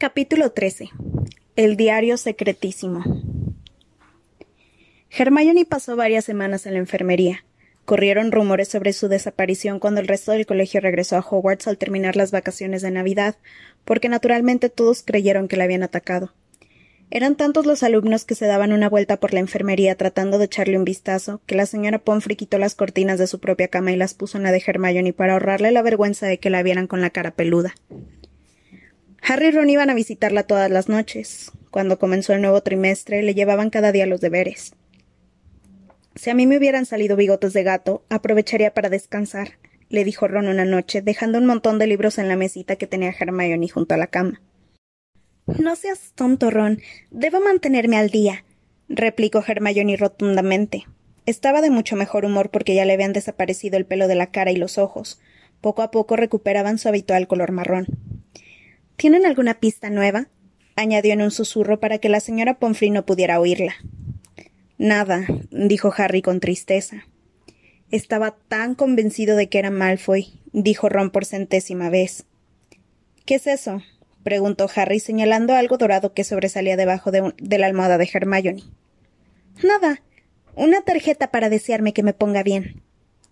Capítulo 13. El diario secretísimo. Hermione pasó varias semanas en la enfermería. Corrieron rumores sobre su desaparición cuando el resto del colegio regresó a Hogwarts al terminar las vacaciones de Navidad, porque naturalmente todos creyeron que la habían atacado. Eran tantos los alumnos que se daban una vuelta por la enfermería tratando de echarle un vistazo, que la señora Pomfrey quitó las cortinas de su propia cama y las puso en la de Hermione para ahorrarle la vergüenza de que la vieran con la cara peluda. Harry y Ron iban a visitarla todas las noches. Cuando comenzó el nuevo trimestre, le llevaban cada día los deberes. Si a mí me hubieran salido bigotes de gato, aprovecharía para descansar, le dijo Ron una noche, dejando un montón de libros en la mesita que tenía Hermione junto a la cama. No seas tonto, Ron. Debo mantenerme al día, replicó Hermione rotundamente. Estaba de mucho mejor humor porque ya le habían desaparecido el pelo de la cara y los ojos. Poco a poco recuperaban su habitual color marrón. ¿Tienen alguna pista nueva? añadió en un susurro para que la señora Pomfrey no pudiera oírla. Nada, dijo Harry con tristeza. Estaba tan convencido de que era Malfoy, dijo Ron por centésima vez. ¿Qué es eso? preguntó Harry señalando algo dorado que sobresalía debajo de, la almohada de Hermione. Nada. Una tarjeta para desearme que me ponga bien,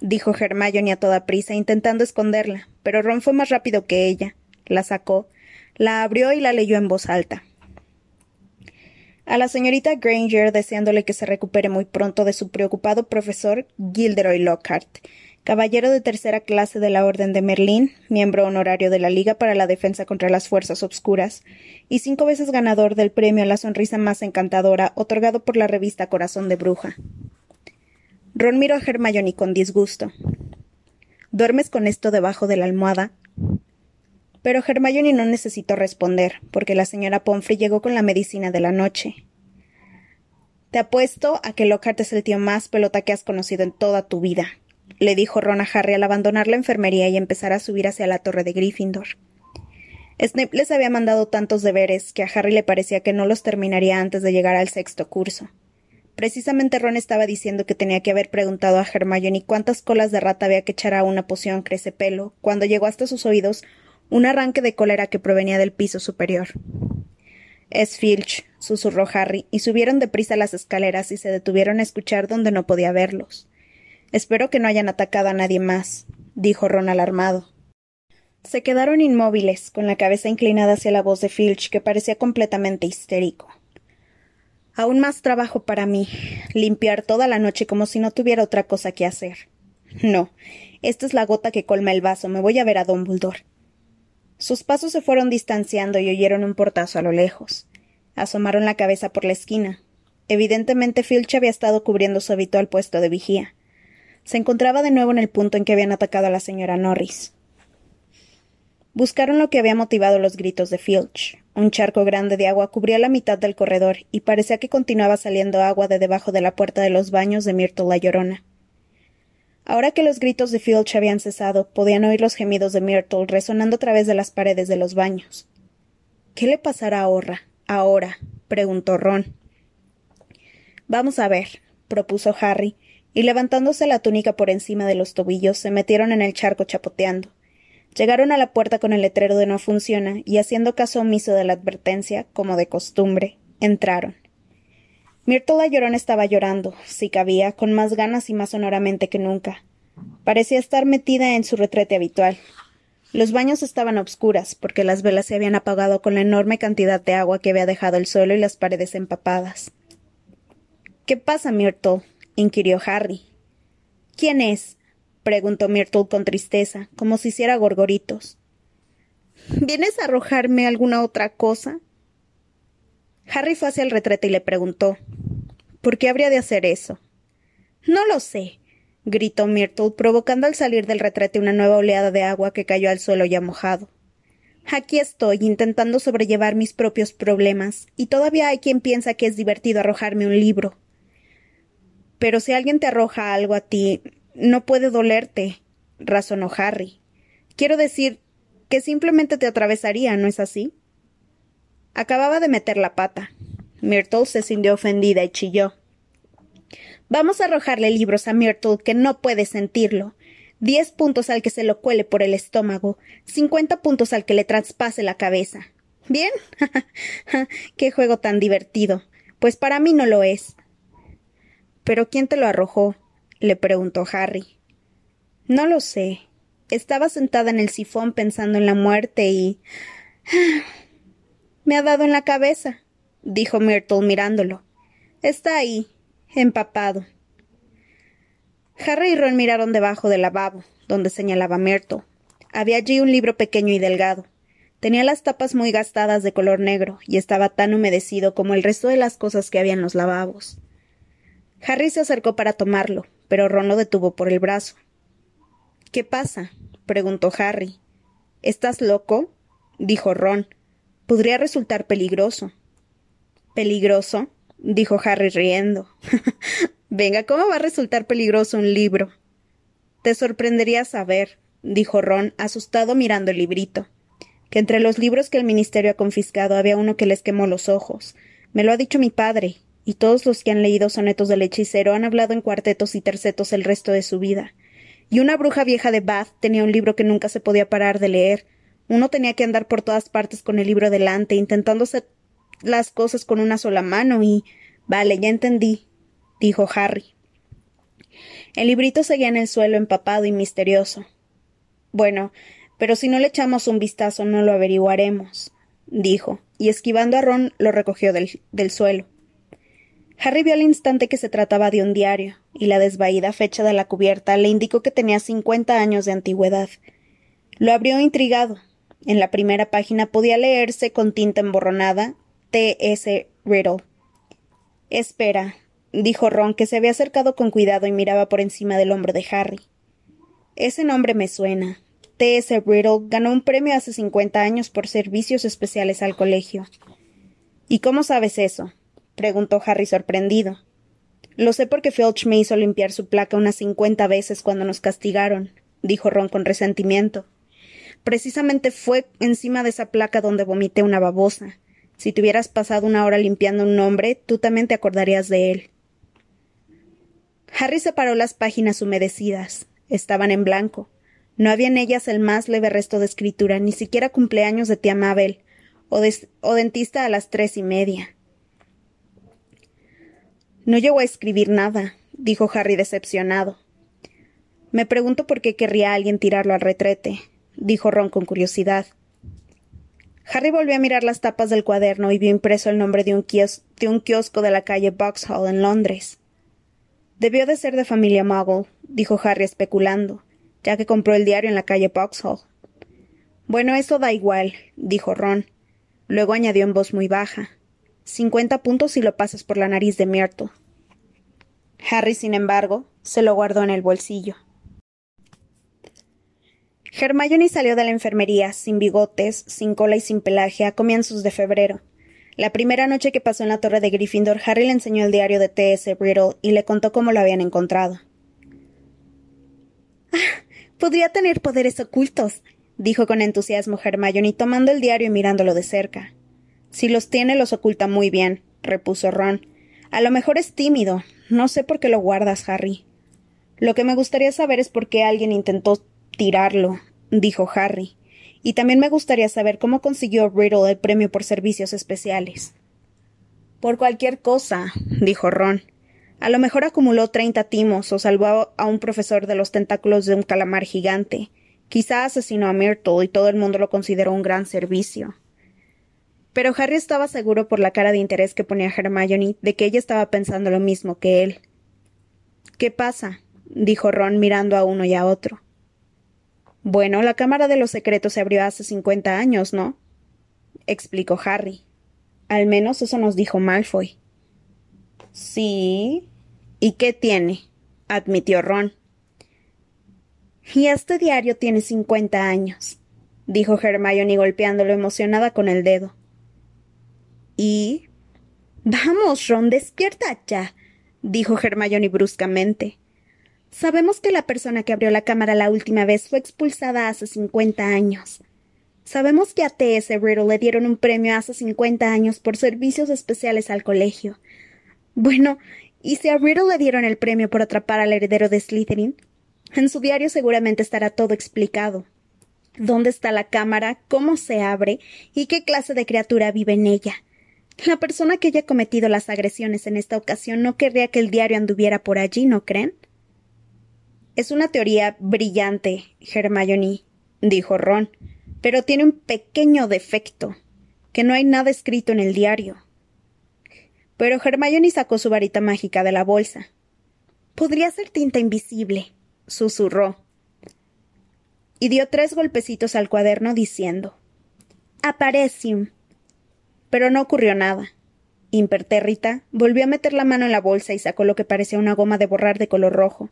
dijo Hermione a toda prisa, intentando esconderla, pero Ron fue más rápido que ella. La sacó, la abrió y la leyó en voz alta. A la señorita Granger, deseándole que se recupere muy pronto de su preocupado profesor Gilderoy Lockhart, caballero de tercera clase de la Orden de Merlín, miembro honorario de la Liga para la Defensa contra las Fuerzas Obscuras, y cinco veces ganador del premio a la sonrisa más encantadora otorgado por la revista Corazón de Bruja. Ron miró a Hermione con disgusto. ¿Duermes con esto debajo de la almohada? Pero Hermione no necesitó responder, porque la señora Pomfrey llegó con la medicina de la noche. Te apuesto a que Lockhart es el tío más pelota que has conocido en toda tu vida, le dijo Ron a Harry al abandonar la enfermería y empezar a subir hacia la torre de Gryffindor. Snape les había mandado tantos deberes que a Harry le parecía que no los terminaría antes de llegar al sexto curso. Precisamente Ron estaba diciendo que tenía que haber preguntado a Hermione cuántas colas de rata había que echar a una poción crecepelo, cuando llegó hasta sus oídos un arranque de cólera que provenía del piso superior. Es Filch, susurró Harry, y subieron deprisa las escaleras y se detuvieron a escuchar donde no podía verlos. Espero que no hayan atacado a nadie más, dijo Ron alarmado. Se quedaron inmóviles, con la cabeza inclinada hacia la voz de Filch, que parecía completamente histérico. Aún más trabajo para mí, limpiar toda la noche como si no tuviera otra cosa que hacer. No, esta es la gota que colma el vaso. Me voy a ver a Dumbledore. Sus pasos se fueron distanciando y oyeron un portazo a lo lejos. Asomaron la cabeza por la esquina. Evidentemente Filch había estado cubriendo su habitual puesto de vigía. Se encontraba de nuevo en el punto en que habían atacado a la señora Norris. Buscaron lo que había motivado los gritos de Filch. Un charco grande de agua cubría la mitad del corredor y parecía que continuaba saliendo agua de debajo de la puerta de los baños de Myrtle la Llorona. Ahora que los gritos de Filch habían cesado, podían oír los gemidos de Myrtle resonando a través de las paredes de los baños. ¿Qué le pasará ahora? Ahora, preguntó Ron. Vamos a ver, propuso Harry, y levantándose la túnica por encima de los tobillos, se metieron en el charco chapoteando. Llegaron a la puerta con el letrero de no funciona, y haciendo caso omiso de la advertencia, como de costumbre, entraron. Myrtle la llorona estaba llorando, si cabía, con más ganas y más sonoramente que nunca. Parecía estar metida en su retrete habitual. Los baños estaban obscuras, porque las velas se habían apagado con la enorme cantidad de agua que había dejado el suelo y las paredes empapadas. ¿Qué pasa, Myrtle? inquirió Harry. ¿Quién es? preguntó Myrtle con tristeza, como si hiciera gorgoritos. ¿Vienes a arrojarme alguna otra cosa? Harry fue hacia el retrete y le preguntó ¿Por qué habría de hacer eso? No lo sé, gritó Myrtle, provocando al salir del retrete una nueva oleada de agua que cayó al suelo ya mojado. Aquí estoy intentando sobrellevar mis propios problemas, y todavía hay quien piensa que es divertido arrojarme un libro. Pero si alguien te arroja algo a ti, no puede dolerte, razonó Harry. Quiero decir que simplemente te atravesaría, ¿no es así? Acababa de meter la pata. Myrtle se sintió ofendida y chilló. Vamos a arrojarle libros a Myrtle que no puede sentirlo. Diez puntos al que se lo cuele por el estómago, cincuenta puntos al que le traspase la cabeza. Bien. Qué juego tan divertido. Pues para mí no lo es. ¿Pero quién te lo arrojó? le preguntó Harry. No lo sé. Estaba sentada en el sifón pensando en la muerte y. Me ha dado en la cabeza, dijo Myrtle mirándolo. Está ahí, empapado. Harry y Ron miraron debajo del lavabo, donde señalaba Myrtle. Había allí un libro pequeño y delgado. Tenía las tapas muy gastadas de color negro y estaba tan humedecido como el resto de las cosas que había en los lavabos. Harry se acercó para tomarlo, pero Ron lo detuvo por el brazo. ¿Qué pasa? preguntó Harry. ¿Estás loco? dijo Ron. Podría resultar peligroso. ¿Peligroso? dijo Harry riendo. Venga, ¿cómo va a resultar peligroso un libro? Te sorprendería saber, dijo Ron, asustado mirando el librito, que entre los libros que el ministerio ha confiscado había uno que les quemó los ojos. Me lo ha dicho mi padre, y todos los que han leído sonetos del hechicero han hablado en cuartetos y tercetos el resto de su vida. Y una bruja vieja de Bath tenía un libro que nunca se podía parar de leer. Uno tenía que andar por todas partes con el libro delante, intentando hacer las cosas con una sola mano, y. Vale, ya entendí, dijo Harry. El librito seguía en el suelo empapado y misterioso. Bueno, pero si no le echamos un vistazo no lo averiguaremos, dijo, y esquivando a Ron lo recogió del, del suelo. Harry vio al instante que se trataba de un diario, y la desvaída fecha de la cubierta le indicó que tenía cincuenta años de antigüedad. Lo abrió intrigado. En la primera página podía leerse con tinta emborronada T. S. Riddle. Espera, dijo Ron, que se había acercado con cuidado y miraba por encima del hombro de Harry. Ese nombre me suena. T. S. Riddle ganó un premio hace cincuenta años por servicios especiales al colegio. ¿Y cómo sabes eso? preguntó Harry sorprendido. Lo sé porque Filch me hizo limpiar su placa unas cincuenta veces cuando nos castigaron, dijo Ron con resentimiento. Precisamente fue encima de esa placa donde vomité una babosa. Si te hubieras pasado una hora limpiando un nombre, tú también te acordarías de él. Harry separó las páginas humedecidas. Estaban en blanco. No había en ellas el más leve resto de escritura, ni siquiera cumpleaños de tía Mabel, o, o dentista a las tres y media. No llegó a escribir nada, dijo Harry decepcionado. Me pregunto por qué querría alguien tirarlo al retrete, dijo Ron con curiosidad. Harry volvió a mirar las tapas del cuaderno y vio impreso el nombre de un, de kiosco de la calle Boxhall en Londres. Debió de ser de familia Muggle, dijo Harry especulando, ya que compró el diario en la calle Boxhall. Bueno, eso da igual, dijo Ron. Luego añadió en voz muy baja. Cincuenta puntos si lo pasas por la nariz de Myrtle. Harry, sin embargo, se lo guardó en el bolsillo. Hermione salió de la enfermería, sin bigotes, sin cola y sin pelaje, a comienzos de febrero. La primera noche que pasó en la torre de Gryffindor, Harry le enseñó el diario de T.S. Riddle y le contó cómo lo habían encontrado. Ah, podría tener poderes ocultos, dijo con entusiasmo Hermione, tomando el diario y mirándolo de cerca. Si los tiene, los oculta muy bien, repuso Ron. A lo mejor es tímido. No sé por qué lo guardas, Harry. Lo que me gustaría saber es por qué alguien intentó tirarlo, dijo Harry. Y también me gustaría saber cómo consiguió Riddle el premio por servicios especiales. Por cualquier cosa, dijo Ron. A lo mejor acumuló treinta timos o salvó a un profesor de los tentáculos de un calamar gigante. Quizá asesinó a Myrtle y todo el mundo lo consideró un gran servicio. Pero Harry estaba seguro por la cara de interés que ponía Hermione de que ella estaba pensando lo mismo que él. ¿Qué pasa? dijo Ron mirando a uno y a otro. Bueno, la Cámara de los Secretos se abrió hace cincuenta años, ¿no? explicó Harry. Al menos eso nos dijo Malfoy. Sí. ¿Y qué tiene? admitió Ron. Y este diario tiene cincuenta años, dijo Hermione golpeándolo emocionada con el dedo. Y. Vamos, Ron, despierta ya, dijo Hermione bruscamente. Sabemos que la persona que abrió la cámara la última vez fue expulsada hace cincuenta años. Sabemos que a T.S. Riddle le dieron un premio hace cincuenta años por servicios especiales al colegio. Bueno, ¿y si a Riddle le dieron el premio por atrapar al heredero de Slytherin? En su diario seguramente estará todo explicado. ¿Dónde está la cámara? ¿Cómo se abre? ¿Y qué clase de criatura vive en ella? La persona que haya cometido las agresiones en esta ocasión no querría que el diario anduviera por allí, ¿no creen? Es una teoría brillante, Hermione, dijo Ron, pero tiene un pequeño defecto, que no hay nada escrito en el diario. Pero Hermione sacó su varita mágica de la bolsa. Podría ser tinta invisible, susurró. Y dio tres golpecitos al cuaderno diciendo Aparecium. Pero no ocurrió nada. Impertérrita, volvió a meter la mano en la bolsa y sacó lo que parecía una goma de borrar de color rojo.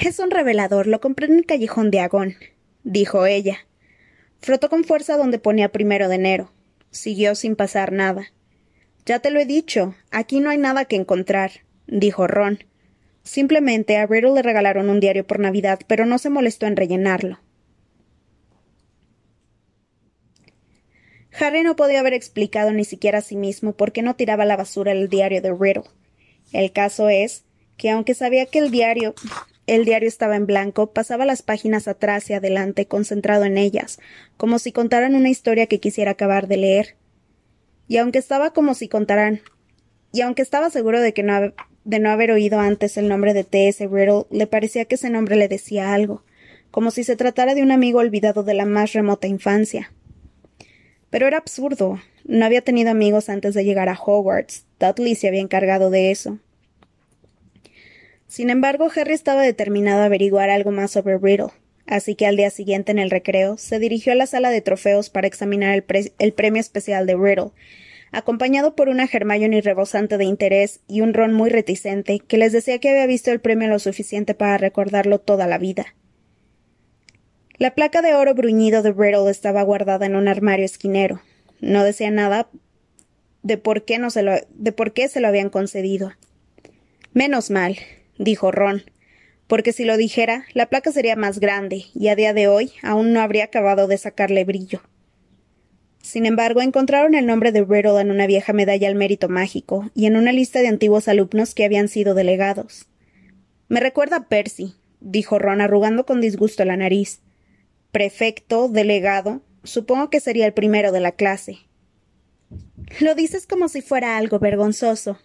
Es un revelador, lo compré en el callejón de Agón, dijo ella. Frotó con fuerza donde ponía primero de enero. Siguió sin pasar nada. Ya te lo he dicho, aquí no hay nada que encontrar, dijo Ron. Simplemente a Riddle le regalaron un diario por Navidad, pero no se molestó en rellenarlo. Harry no podía haber explicado ni siquiera a sí mismo por qué no tiraba a la basura el diario de Riddle. El caso es que aunque sabía que el diario el diario estaba en blanco, pasaba las páginas atrás y adelante, concentrado en ellas, como si contaran una historia que quisiera acabar de leer. Y aunque estaba como si contaran, y aunque estaba seguro de que no, de no haber oído antes el nombre de T.S. Riddle, le parecía que ese nombre le decía algo, como si se tratara de un amigo olvidado de la más remota infancia. Pero era absurdo. No había tenido amigos antes de llegar a Hogwarts. Dudley se había encargado de eso. Sin embargo, Harry estaba determinado a averiguar algo más sobre Riddle, así que al día siguiente en el recreo se dirigió a la sala de trofeos para examinar el, premio especial de Riddle, acompañado por una Hermione rebosante de interés y un Ron muy reticente que les decía que había visto el premio lo suficiente para recordarlo toda la vida. La placa de oro bruñido de Riddle estaba guardada en un armario esquinero. No decía nada de por qué, no se lo, de por qué se lo habían concedido. Menos mal dijo Ron, porque si lo dijera, la placa sería más grande, y a día de hoy aún no habría acabado de sacarle brillo. Sin embargo, encontraron el nombre de Riddle en una vieja medalla al mérito mágico y en una lista de antiguos alumnos que habían sido delegados. Me recuerda a Percy, dijo Ron arrugando con disgusto la nariz. Prefecto, delegado, supongo que sería el primero de la clase. Lo dices como si fuera algo vergonzoso,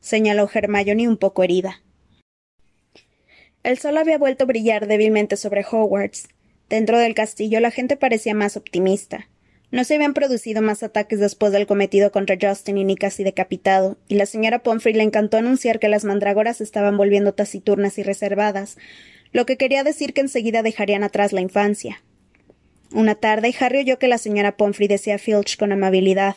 señaló Hermione un poco herida. El sol había vuelto a brillar débilmente sobre Hogwarts. Dentro del castillo la gente parecía más optimista. No se habían producido más ataques después del cometido contra Justin y casi decapitado, y la señora Pomfrey le encantó anunciar que las mandrágoras estaban volviendo taciturnas y reservadas, lo que quería decir que enseguida dejarían atrás la infancia. Una tarde, Harry oyó que la señora Pomfrey decía a Filch con amabilidad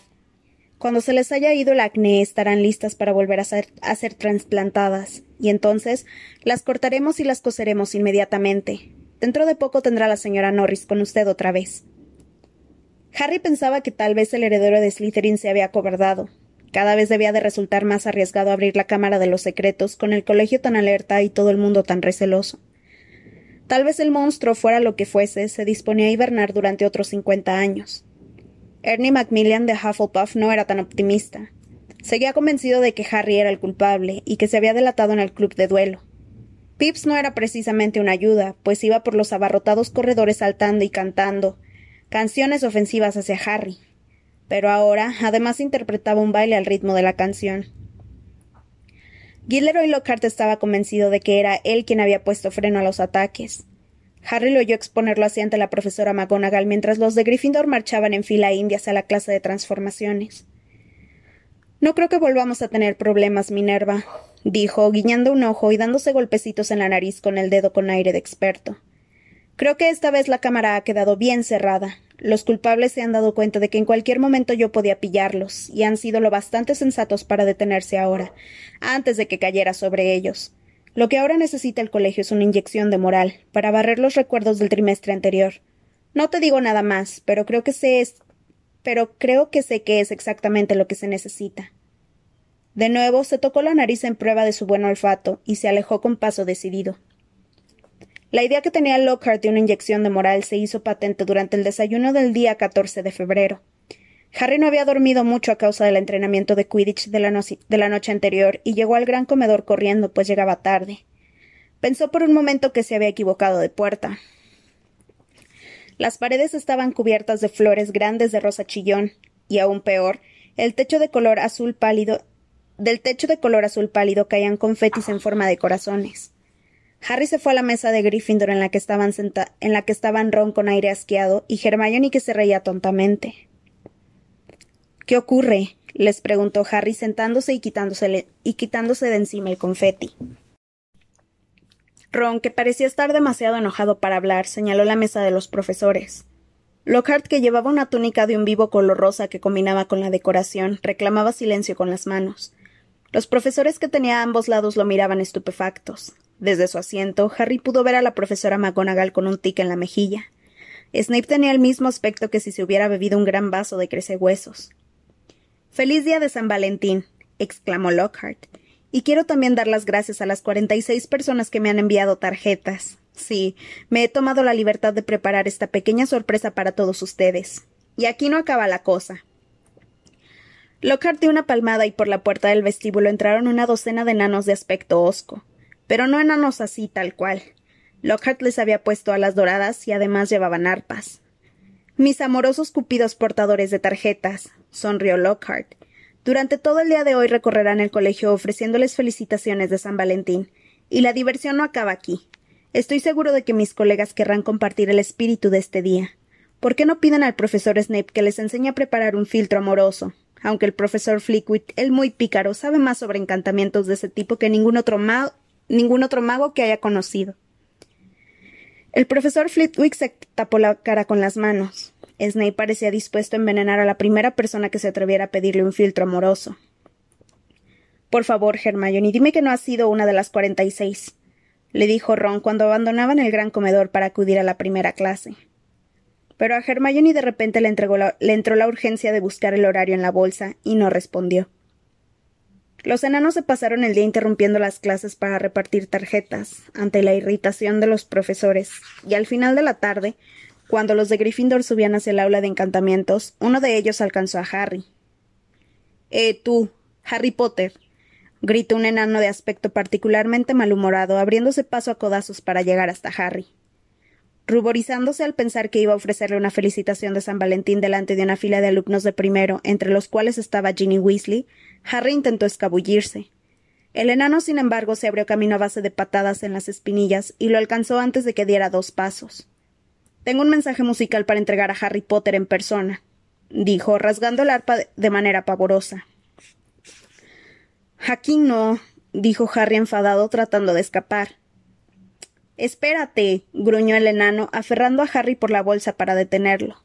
cuando se les haya ido el acné estarán listas para volver a ser, a ser trasplantadas, y entonces las cortaremos y las coseremos inmediatamente. Dentro de poco tendrá la señora Norris con usted otra vez. Harry pensaba que tal vez el heredero de Slytherin se había acobardado. Cada vez debía de resultar más arriesgado abrir la Cámara de los Secretos, con el colegio tan alerta y todo el mundo tan receloso. Tal vez el monstruo fuera lo que fuese, se disponía a hibernar durante otros cincuenta años. Ernie Macmillan de Hufflepuff no era tan optimista. Seguía convencido de que Harry era el culpable y que se había delatado en el club de duelo. Pips no era precisamente una ayuda, pues iba por los abarrotados corredores saltando y cantando canciones ofensivas hacia Harry. Pero ahora, además, interpretaba un baile al ritmo de la canción. Gilderoy Lockhart estaba convencido de que era él quien había puesto freno a los ataques. Harry lo oyó exponerlo así ante la profesora McGonagall mientras los de Gryffindor marchaban en fila india hacia la clase de transformaciones. No creo que volvamos a tener problemas, Minerva, dijo, guiñando un ojo y dándose golpecitos en la nariz con el dedo con aire de experto. Creo que esta vez la cámara ha quedado bien cerrada. Los culpables se han dado cuenta de que en cualquier momento yo podía pillarlos, y han sido lo bastante sensatos para detenerse ahora, antes de que cayera sobre ellos. Lo que ahora necesita el colegio es una inyección de moral, para barrer los recuerdos del trimestre anterior. No te digo nada más, pero creo que sé es... pero creo que sé que es exactamente lo que se necesita. De nuevo se tocó la nariz en prueba de su buen olfato y se alejó con paso decidido. La idea que tenía Lockhart de una inyección de moral se hizo patente durante el desayuno del día 14 de febrero. Harry no había dormido mucho a causa del entrenamiento de Quidditch de la, noche anterior y llegó al gran comedor corriendo, pues llegaba tarde. Pensó por un momento que se había equivocado de puerta. Las paredes estaban cubiertas de flores grandes de rosa chillón, y aún peor, el techo de color azul pálido del techo de color azul pálido caían confetis en forma de corazones. Harry se fue a la mesa de Gryffindor en la que estaban en la que estaban Ron con aire asqueado y Hermione que se reía tontamente. ¿Qué ocurre? les preguntó Harry sentándose y quitándose, y quitándose de encima el confeti. Ron, que parecía estar demasiado enojado para hablar, señaló la mesa de los profesores. Lockhart, que llevaba una túnica de un vivo color rosa que combinaba con la decoración, reclamaba silencio con las manos. Los profesores que tenía a ambos lados lo miraban estupefactos. Desde su asiento, Harry pudo ver a la profesora McGonagall con un tic en la mejilla. Snape tenía el mismo aspecto que si se hubiera bebido un gran vaso de crecehuesos. Feliz día de San Valentín, exclamó Lockhart. Y quiero también dar las gracias a las cuarenta y seis personas que me han enviado tarjetas. Sí, me he tomado la libertad de preparar esta pequeña sorpresa para todos ustedes. Y aquí no acaba la cosa. Lockhart dio una palmada y por la puerta del vestíbulo entraron una docena de enanos de aspecto hosco. Pero no enanos así tal cual. Lockhart les había puesto alas doradas y además llevaban arpas. Mis amorosos cupidos portadores de tarjetas, sonrió Lockhart. Durante todo el día de hoy recorrerán el colegio ofreciéndoles felicitaciones de San Valentín. Y la diversión no acaba aquí. Estoy seguro de que mis colegas querrán compartir el espíritu de este día. ¿Por qué no piden al profesor Snape que les enseñe a preparar un filtro amoroso, aunque el profesor Flickwick, el muy pícaro, sabe más sobre encantamientos de ese tipo que ningún otro, ningún otro mago que haya conocido. El profesor Flitwick se tapó la cara con las manos. Snape parecía dispuesto a envenenar a la primera persona que se atreviera a pedirle un filtro amoroso. Por favor, Hermione, dime que no has sido una de las cuarenta y seis, le dijo Ron cuando abandonaban el gran comedor para acudir a la primera clase. Pero a Hermione de repente le, le entró la urgencia de buscar el horario en la bolsa y no respondió. Los enanos se pasaron el día interrumpiendo las clases para repartir tarjetas, ante la irritación de los profesores, y al final de la tarde, cuando los de Gryffindor subían hacia el aula de encantamientos, uno de ellos alcanzó a Harry. Eh, tú, Harry Potter, gritó un enano de aspecto particularmente malhumorado, abriéndose paso a codazos para llegar hasta Harry. Ruborizándose al pensar que iba a ofrecerle una felicitación de San Valentín delante de una fila de alumnos de primero, entre los cuales estaba Ginny Weasley, Harry intentó escabullirse. El enano, sin embargo, se abrió camino a base de patadas en las espinillas y lo alcanzó antes de que diera dos pasos. Tengo un mensaje musical para entregar a Harry Potter en persona, dijo, rasgando el arpa de manera pavorosa. Aquí no, dijo Harry enfadado, tratando de escapar. Espérate, gruñó el enano, aferrando a Harry por la bolsa para detenerlo.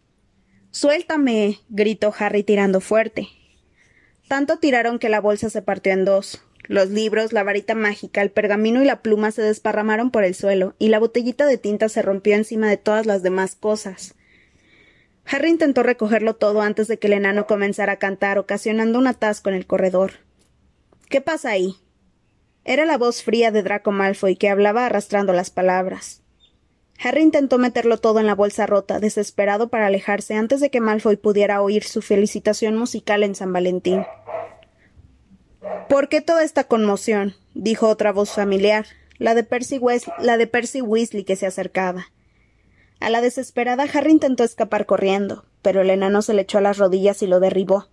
Suéltame, gritó Harry tirando fuerte. Tanto tiraron que la bolsa se partió en dos. Los libros, la varita mágica, el pergamino y la pluma se desparramaron por el suelo, y la botellita de tinta se rompió encima de todas las demás cosas. Harry intentó recogerlo todo antes de que el enano comenzara a cantar, ocasionando un atasco en el corredor. ¿Qué pasa ahí? Era la voz fría de Draco Malfoy que hablaba arrastrando las palabras. Harry intentó meterlo todo en la bolsa rota, desesperado para alejarse antes de que Malfoy pudiera oír su felicitación musical en San Valentín. ¿Por qué toda esta conmoción? dijo otra voz familiar, la de Percy, la de Percy Weasley que se acercaba. A la desesperada Harry intentó escapar corriendo, pero el enano se le echó a las rodillas y lo derribó.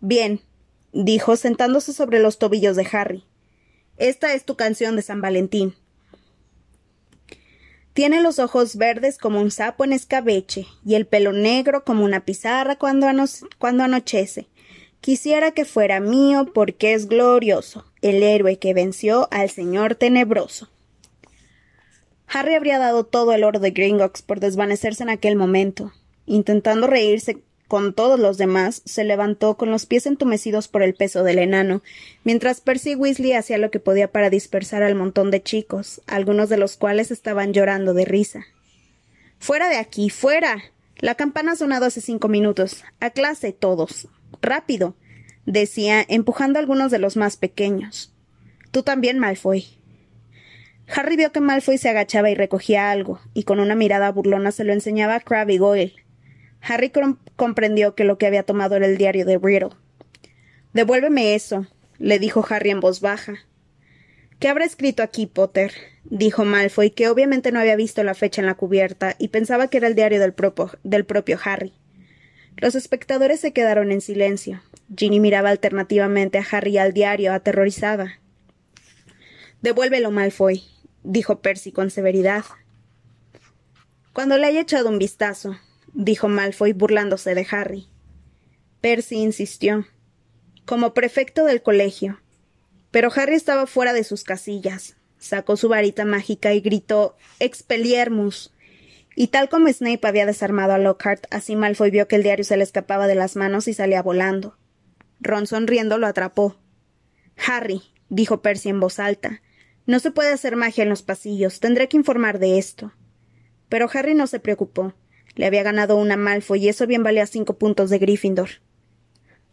Bien, dijo sentándose sobre los tobillos de Harry. Esta es tu canción de San Valentín. Tiene los ojos verdes como un sapo en escabeche y el pelo negro como una pizarra cuando, cuando anochece. Quisiera que fuera mío porque es glorioso, el héroe que venció al señor tenebroso. Harry habría dado todo el oro de Gringotts por desvanecerse en aquel momento. Intentando reírse con todos los demás, se levantó con los pies entumecidos por el peso del enano, mientras Percy Weasley hacía lo que podía para dispersar al montón de chicos, algunos de los cuales estaban llorando de risa. Fuera de aquí, fuera. La campana ha sonado hace cinco minutos. A clase todos. Rápido. decía, empujando a algunos de los más pequeños. Tú también, Malfoy. Harry vio que Malfoy se agachaba y recogía algo, y con una mirada burlona se lo enseñaba a Crabbe y Goyle, Harry comprendió que lo que había tomado era el diario de Riddle. Devuélveme eso, le dijo Harry en voz baja. ¿Qué habrá escrito aquí, Potter? dijo Malfoy, que obviamente no había visto la fecha en la cubierta y pensaba que era el diario del, del propio Harry. Los espectadores se quedaron en silencio. Ginny miraba alternativamente a Harry y al diario, aterrorizada. Devuélvelo, Malfoy, dijo Percy con severidad. Cuando le haya echado un vistazo, dijo Malfoy burlándose de Harry. Percy insistió. Como prefecto del colegio. Pero Harry estaba fuera de sus casillas. Sacó su varita mágica y gritó Expeliermus. Y tal como Snape había desarmado a Lockhart, así Malfoy vio que el diario se le escapaba de las manos y salía volando. Ron sonriendo lo atrapó. Harry, dijo Percy en voz alta, no se puede hacer magia en los pasillos. Tendré que informar de esto. Pero Harry no se preocupó. Le había ganado una Malfoy y eso bien valía cinco puntos de Gryffindor.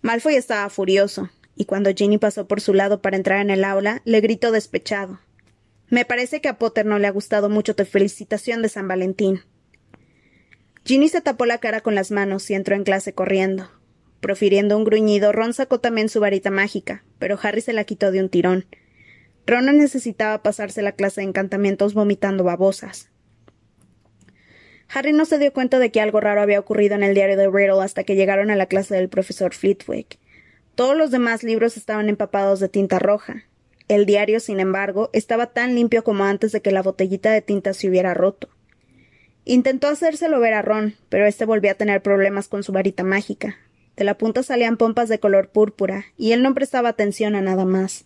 Malfoy estaba furioso, y cuando Ginny pasó por su lado para entrar en el aula, le gritó despechado. Me parece que a Potter no le ha gustado mucho tu felicitación de San Valentín. Ginny se tapó la cara con las manos y entró en clase corriendo. Profiriendo un gruñido, Ron sacó también su varita mágica, pero Harry se la quitó de un tirón. Ron necesitaba pasarse la clase de encantamientos vomitando babosas. Harry no se dio cuenta de que algo raro había ocurrido en el diario de Riddle hasta que llegaron a la clase del profesor Flitwick. Todos los demás libros estaban empapados de tinta roja. El diario, sin embargo, estaba tan limpio como antes de que la botellita de tinta se hubiera roto. Intentó hacérselo ver a Ron, pero éste volvía a tener problemas con su varita mágica. De la punta salían pompas de color púrpura, y él no prestaba atención a nada más.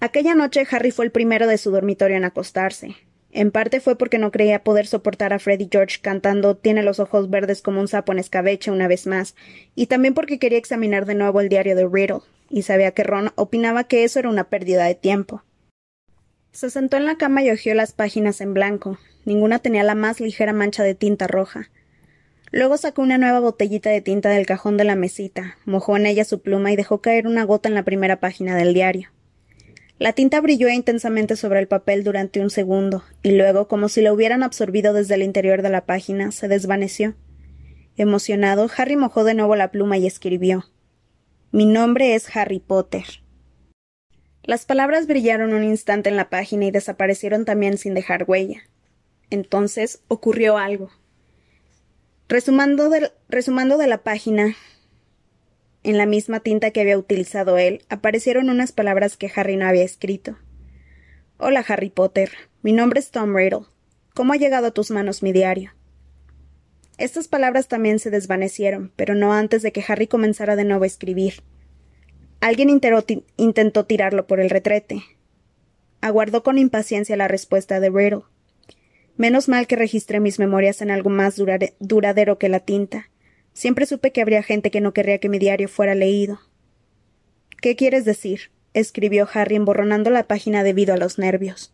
Aquella noche Harry fue el primero de su dormitorio en acostarse. En parte fue porque no creía poder soportar a Freddy George cantando Tiene los ojos verdes como un sapo en escabeche una vez más, y también porque quería examinar de nuevo el diario de Riddle, y sabía que Ron opinaba que eso era una pérdida de tiempo. Se sentó en la cama y hojeó las páginas en blanco. Ninguna tenía la más ligera mancha de tinta roja. Luego sacó una nueva botellita de tinta del cajón de la mesita, mojó en ella su pluma y dejó caer una gota en la primera página del diario. La tinta brilló intensamente sobre el papel durante un segundo, y luego, como si la hubieran absorbido desde el interior de la página, se desvaneció. Emocionado, Harry mojó de nuevo la pluma y escribió Mi nombre es Harry Potter. Las palabras brillaron un instante en la página y desaparecieron también sin dejar huella. Entonces ocurrió algo. Resumando de, resumando de la página, en la misma tinta que había utilizado él, aparecieron unas palabras que Harry no había escrito. Hola, Harry Potter. Mi nombre es Tom Riddle. ¿Cómo ha llegado a tus manos mi diario? Estas palabras también se desvanecieron, pero no antes de que Harry comenzara de nuevo a escribir. Alguien intentó tirarlo por el retrete. Aguardó con impaciencia la respuesta de Riddle. Menos mal que registré mis memorias en algo más duradero que la tinta. Siempre supe que habría gente que no querría que mi diario fuera leído. ¿Qué quieres decir? escribió Harry emborronando la página debido a los nervios.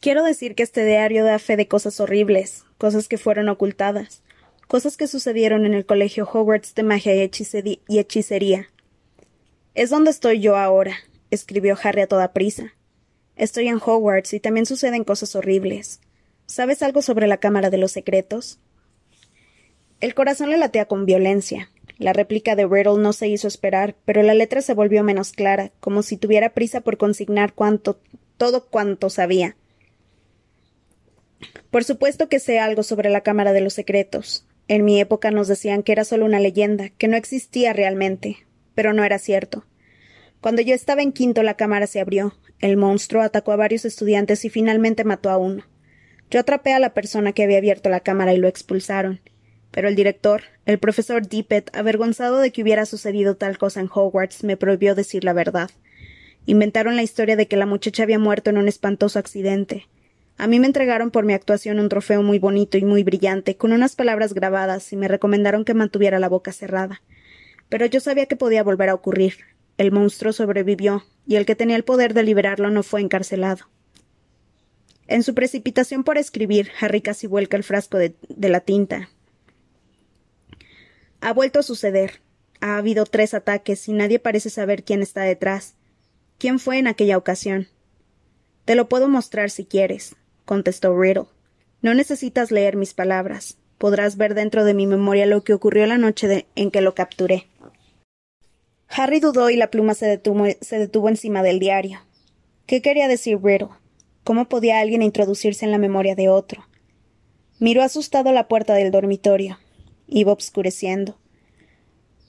Quiero decir que este diario da fe de cosas horribles, cosas que fueron ocultadas, cosas que sucedieron en el colegio Hogwarts de magia y, y hechicería. Es donde estoy yo ahora, escribió Harry a toda prisa. Estoy en Hogwarts y también suceden cosas horribles. ¿Sabes algo sobre la Cámara de los Secretos? El corazón le latea con violencia. La réplica de Riddle no se hizo esperar, pero la letra se volvió menos clara, como si tuviera prisa por consignar cuanto, todo cuanto sabía. Por supuesto que sé algo sobre la Cámara de los Secretos. En mi época nos decían que era solo una leyenda, que no existía realmente, pero no era cierto. Cuando yo estaba en quinto la cámara se abrió. El monstruo atacó a varios estudiantes y finalmente mató a uno. Yo atrapé a la persona que había abierto la cámara y lo expulsaron. Pero el director, el profesor Dippet, avergonzado de que hubiera sucedido tal cosa en Hogwarts, me prohibió decir la verdad. Inventaron la historia de que la muchacha había muerto en un espantoso accidente. A mí me entregaron por mi actuación un trofeo muy bonito y muy brillante, con unas palabras grabadas, y me recomendaron que mantuviera la boca cerrada. Pero yo sabía que podía volver a ocurrir. El monstruo sobrevivió, y el que tenía el poder de liberarlo no fue encarcelado. En su precipitación por escribir, Harry casi vuelca el frasco de la tinta, ha vuelto a suceder. Ha habido tres ataques y nadie parece saber quién está detrás. ¿Quién fue en aquella ocasión? Te lo puedo mostrar si quieres, contestó Riddle. No necesitas leer mis palabras. Podrás ver dentro de mi memoria lo que ocurrió la noche en que lo capturé. Harry dudó y la pluma se detuvo, se detuvo encima del diario. ¿Qué quería decir Riddle? ¿Cómo podía alguien introducirse en la memoria de otro? Miró asustado la puerta del dormitorio. Iba obscureciendo.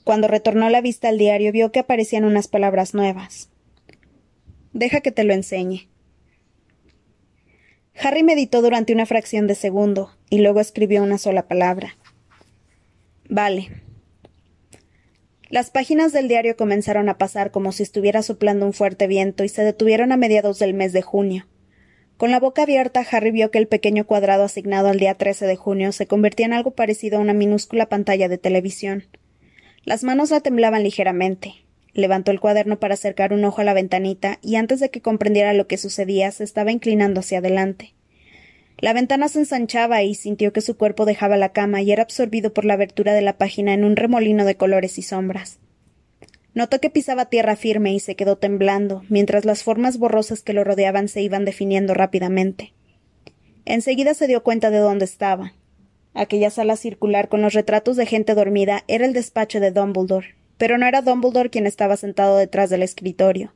Cuando retornó la vista al diario vio que aparecían unas palabras nuevas. Deja que te lo enseñe. Harry meditó durante una fracción de segundo y luego escribió una sola palabra. Vale. Las páginas del diario comenzaron a pasar como si estuviera soplando un fuerte viento y se detuvieron a mediados del mes de junio. Con la boca abierta, Harry vio que el pequeño cuadrado asignado al día 13 de junio se convertía en algo parecido a una minúscula pantalla de televisión. Las manos la temblaban ligeramente. Levantó el cuaderno para acercar un ojo a la ventanita y antes de que comprendiera lo que sucedía se estaba inclinando hacia adelante. La ventana se ensanchaba y sintió que su cuerpo dejaba la cama y era absorbido por la abertura de la página en un remolino de colores y sombras. Notó que pisaba tierra firme y se quedó temblando, mientras las formas borrosas que lo rodeaban se iban definiendo rápidamente. Enseguida se dio cuenta de dónde estaba. Aquella sala circular con los retratos de gente dormida era el despacho de Dumbledore, pero no era Dumbledore quien estaba sentado detrás del escritorio.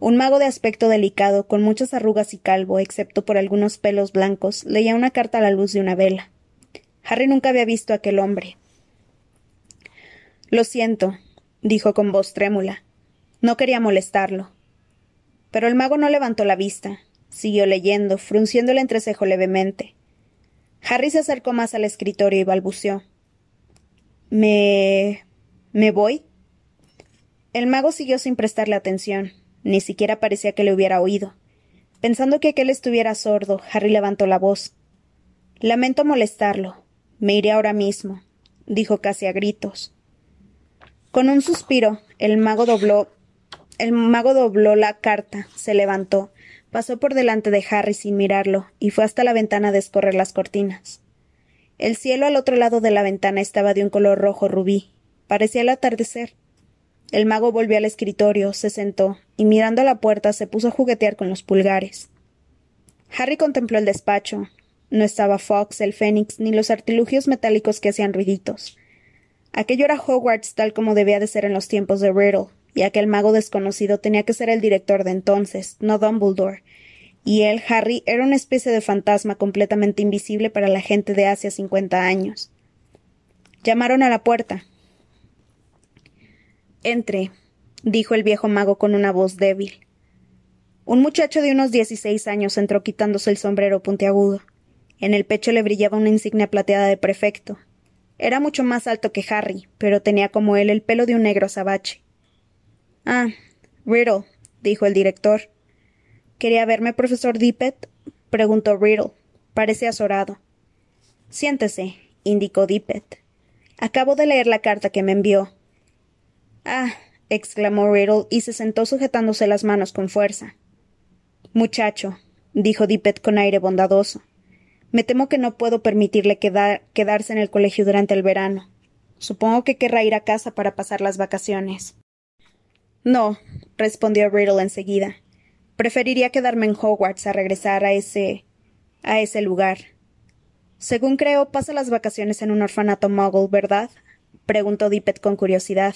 Un mago de aspecto delicado, con muchas arrugas y calvo, excepto por algunos pelos blancos, leía una carta a la luz de una vela. Harry nunca había visto a aquel hombre. Lo siento, dijo con voz trémula. No quería molestarlo. Pero el mago no levantó la vista. Siguió leyendo, frunciendo el entrecejo levemente. Harry se acercó más al escritorio y balbuceó. ¿Me. ¿Me voy? El mago siguió sin prestarle atención. Ni siquiera parecía que le hubiera oído. Pensando que aquel estuviera sordo, Harry levantó la voz. Lamento molestarlo. Me iré ahora mismo, dijo casi a gritos. Con un suspiro, el mago dobló. El mago dobló la carta, se levantó, pasó por delante de Harry sin mirarlo, y fue hasta la ventana a descorrer las cortinas. El cielo al otro lado de la ventana estaba de un color rojo rubí. Parecía el atardecer. El mago volvió al escritorio, se sentó, y mirando a la puerta se puso a juguetear con los pulgares. Harry contempló el despacho. No estaba Fox, el Fénix, ni los artilugios metálicos que hacían ruiditos. Aquello era Hogwarts tal como debía de ser en los tiempos de Riddle, y aquel mago desconocido tenía que ser el director de entonces, no Dumbledore. Y él, Harry, era una especie de fantasma completamente invisible para la gente de hace cincuenta años. Llamaron a la puerta. Entre, dijo el viejo mago con una voz débil. Un muchacho de unos dieciséis años entró quitándose el sombrero puntiagudo. En el pecho le brillaba una insignia plateada de prefecto. Era mucho más alto que Harry, pero tenía como él el pelo de un negro sabache. Ah, Riddle, dijo el director. ¿Quería verme, profesor Dippet? preguntó Riddle. Parecía azorado. Siéntese, indicó Dippet. Acabo de leer la carta que me envió. Ah, exclamó Riddle y se sentó sujetándose las manos con fuerza. Muchacho, dijo Dippet con aire bondadoso. Me temo que no puedo permitirle quedarse en el colegio durante el verano. Supongo que querrá ir a casa para pasar las vacaciones. No, respondió Riddle enseguida. Preferiría quedarme en Hogwarts a regresar a ese. a ese lugar. Según creo, pasa las vacaciones en un orfanato muggle, ¿verdad? preguntó Dippet con curiosidad.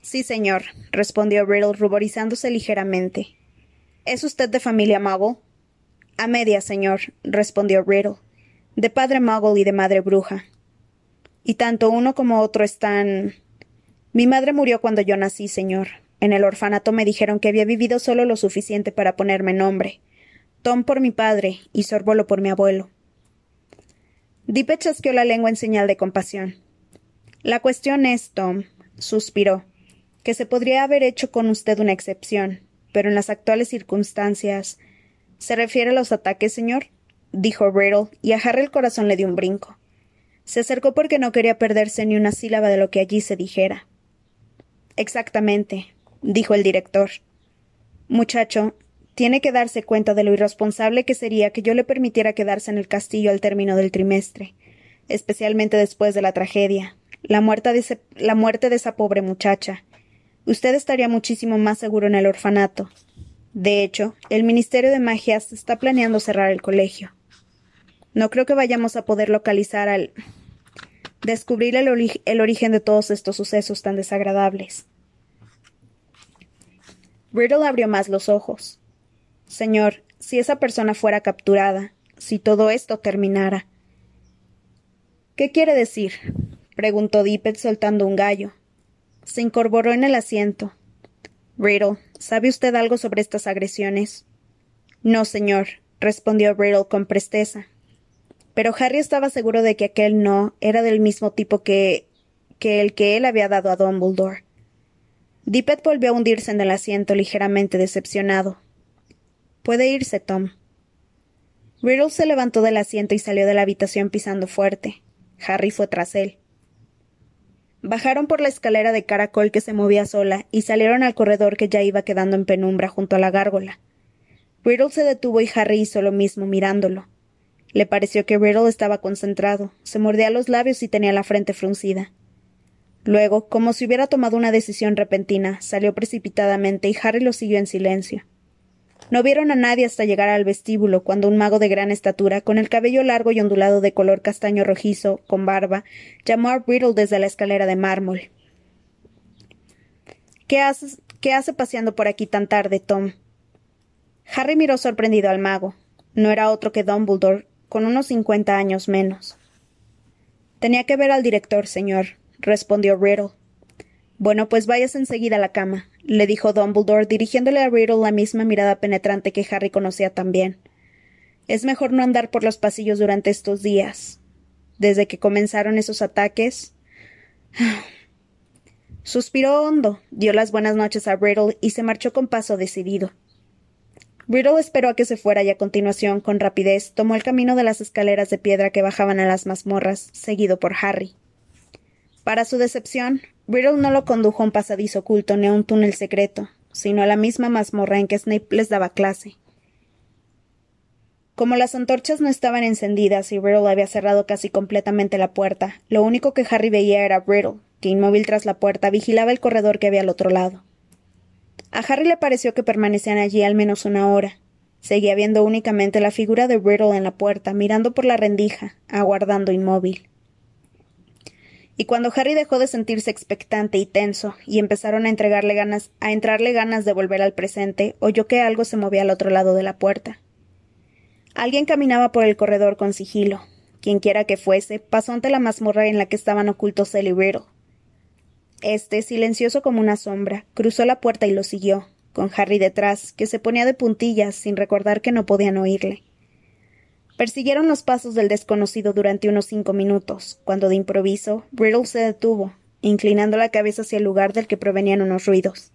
Sí, señor, respondió Riddle ruborizándose ligeramente. ¿Es usted de familia Muggle? A media, señor, respondió Riddle. De padre Muggle y de madre bruja. Y tanto uno como otro están. Mi madre murió cuando yo nací, señor. En el orfanato me dijeron que había vivido solo lo suficiente para ponerme nombre. Tom por mi padre y Sorbolo por mi abuelo. Dipe chasqueó la lengua en señal de compasión. La cuestión es, Tom, suspiró que se podría haber hecho con usted una excepción, pero en las actuales circunstancias. ¿Se refiere a los ataques, señor? dijo Riddle, y a Harry el corazón le dio un brinco. Se acercó porque no quería perderse ni una sílaba de lo que allí se dijera. Exactamente, dijo el director. Muchacho, tiene que darse cuenta de lo irresponsable que sería que yo le permitiera quedarse en el castillo al término del trimestre, especialmente después de la tragedia, la muerte de, la muerte de esa pobre muchacha, usted estaría muchísimo más seguro en el orfanato. De hecho, el Ministerio de Magias está planeando cerrar el colegio. No creo que vayamos a poder localizar al. descubrir el, origen de todos estos sucesos tan desagradables. Riddle abrió más los ojos. Señor, si esa persona fuera capturada, si todo esto terminara. ¿Qué quiere decir? preguntó Dippet soltando un gallo. Se incorporó en el asiento. Riddle, ¿sabe usted algo sobre estas agresiones? No, señor, respondió Riddle con presteza. Pero Harry estaba seguro de que aquel no era del mismo tipo que que el que él había dado a Dumbledore. Dippet volvió a hundirse en el asiento ligeramente decepcionado. Puede irse, Tom. Riddle se levantó del asiento y salió de la habitación pisando fuerte. Harry fue tras él. Bajaron por la escalera de caracol que se movía sola y salieron al corredor que ya iba quedando en penumbra junto a la gárgola. Riddle se detuvo y Harry hizo lo mismo mirándolo. Le pareció que Riddle estaba concentrado, se mordía los labios y tenía la frente fruncida. Luego, como si hubiera tomado una decisión repentina, salió precipitadamente y Harry lo siguió en silencio. No vieron a nadie hasta llegar al vestíbulo, cuando un mago de gran estatura, con el cabello largo y ondulado de color castaño rojizo, con barba, llamó a Riddle desde la escalera de mármol. ¿Qué, haces, ¿Qué hace paseando por aquí tan tarde, Tom? Harry miró sorprendido al mago. No era otro que Dumbledore, con unos cincuenta años menos. Tenía que ver al director, señor, respondió Riddle. Bueno, pues vayas enseguida a la cama, le dijo Dumbledore, dirigiéndole a Riddle la misma mirada penetrante que Harry conocía también. Es mejor no andar por los pasillos durante estos días. Desde que comenzaron esos ataques. Suspiró hondo, dio las buenas noches a Riddle y se marchó con paso decidido. Riddle esperó a que se fuera y a continuación, con rapidez, tomó el camino de las escaleras de piedra que bajaban a las mazmorras, seguido por Harry. Para su decepción, Riddle no lo condujo a un pasadizo oculto ni a un túnel secreto, sino a la misma mazmorra en que Snape les daba clase. Como las antorchas no estaban encendidas y Riddle había cerrado casi completamente la puerta, lo único que Harry veía era Riddle, que inmóvil tras la puerta vigilaba el corredor que había al otro lado. A Harry le pareció que permanecían allí al menos una hora. Seguía viendo únicamente la figura de Riddle en la puerta, mirando por la rendija, aguardando inmóvil. Y cuando Harry dejó de sentirse expectante y tenso, y empezaron a entregarle ganas, a entrarle ganas de volver al presente, oyó que algo se movía al otro lado de la puerta. Alguien caminaba por el corredor con sigilo. Quienquiera que fuese, pasó ante la mazmorra en la que estaban ocultos él y Riddle. Este, silencioso como una sombra, cruzó la puerta y lo siguió, con Harry detrás, que se ponía de puntillas sin recordar que no podían oírle. Persiguieron los pasos del desconocido durante unos cinco minutos, cuando de improviso Riddle se detuvo, inclinando la cabeza hacia el lugar del que provenían unos ruidos.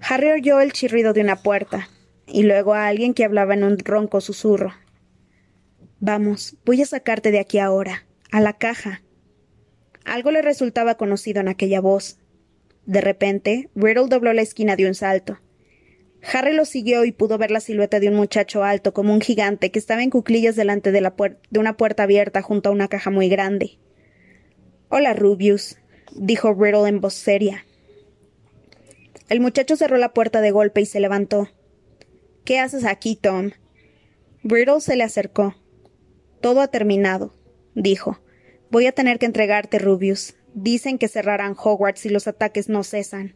Harry oyó el chirrido de una puerta, y luego a alguien que hablaba en un ronco susurro. Vamos, voy a sacarte de aquí ahora, a la caja. Algo le resultaba conocido en aquella voz. De repente, Riddle dobló la esquina de un salto. Harry lo siguió y pudo ver la silueta de un muchacho alto como un gigante que estaba en cuclillas delante de, una puerta abierta junto a una caja muy grande. Hola, Rubius, dijo Riddle en voz seria. El muchacho cerró la puerta de golpe y se levantó. ¿Qué haces aquí, Tom? Riddle se le acercó. Todo ha terminado, dijo. Voy a tener que entregarte, Rubius. Dicen que cerrarán Hogwarts si los ataques no cesan.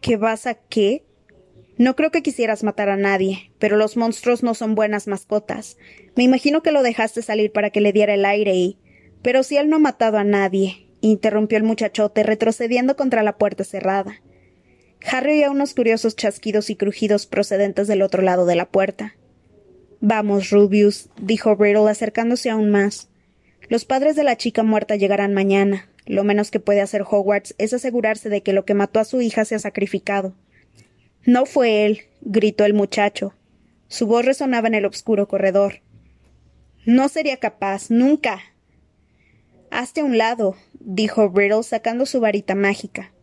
¿Qué vas a qué? No creo que quisieras matar a nadie, pero los monstruos no son buenas mascotas. Me imagino que lo dejaste salir para que le diera el aire y. Pero si él no ha matado a nadie, interrumpió el muchachote, retrocediendo contra la puerta cerrada. Harry oía unos curiosos chasquidos y crujidos procedentes del otro lado de la puerta. Vamos, Rubius, dijo Riddle acercándose aún más. Los padres de la chica muerta llegarán mañana. Lo menos que puede hacer Hogwarts es asegurarse de que lo que mató a su hija sea sacrificado. No fue él, gritó el muchacho. Su voz resonaba en el oscuro corredor. No sería capaz, nunca. Hazte a un lado, dijo Riddle sacando su varita mágica.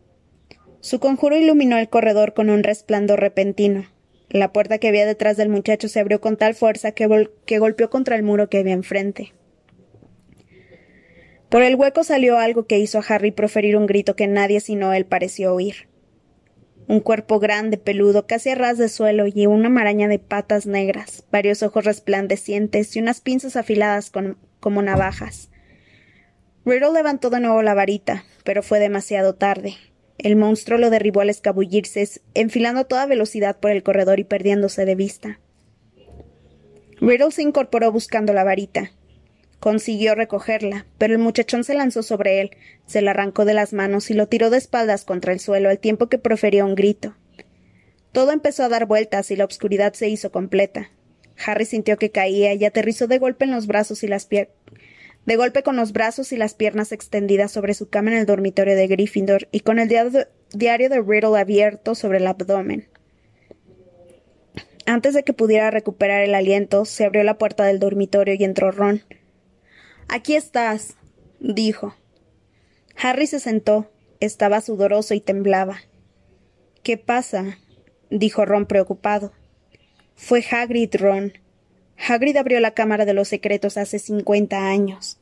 Su conjuro iluminó el corredor con un resplandor repentino. La puerta que había detrás del muchacho se abrió con tal fuerza que, que golpeó contra el muro que había enfrente. Por el hueco salió algo que hizo a Harry proferir un grito que nadie sino él pareció oír un cuerpo grande, peludo, casi a ras de suelo y una maraña de patas negras, varios ojos resplandecientes y unas pinzas afiladas como navajas. Riddle levantó de nuevo la varita, pero fue demasiado tarde. El monstruo lo derribó al escabullirse, enfilando a toda velocidad por el corredor y perdiéndose de vista. Riddle se incorporó buscando la varita. Consiguió recogerla, pero el muchachón se lanzó sobre él, se la arrancó de las manos y lo tiró de espaldas contra el suelo al tiempo que profería un grito. Todo empezó a dar vueltas y la oscuridad se hizo completa. Harry sintió que caía y aterrizó de golpe en los brazos y las de golpe con los brazos y las piernas extendidas sobre su cama en el dormitorio de Gryffindor y con el diario de Riddle abierto sobre el abdomen. Antes de que pudiera recuperar el aliento, se abrió la puerta del dormitorio y entró Ron. Aquí estás, dijo. Harry se sentó. Estaba sudoroso y temblaba. ¿Qué pasa? dijo Ron preocupado. Fue Hagrid, Ron. Hagrid abrió la Cámara de los Secretos hace cincuenta años.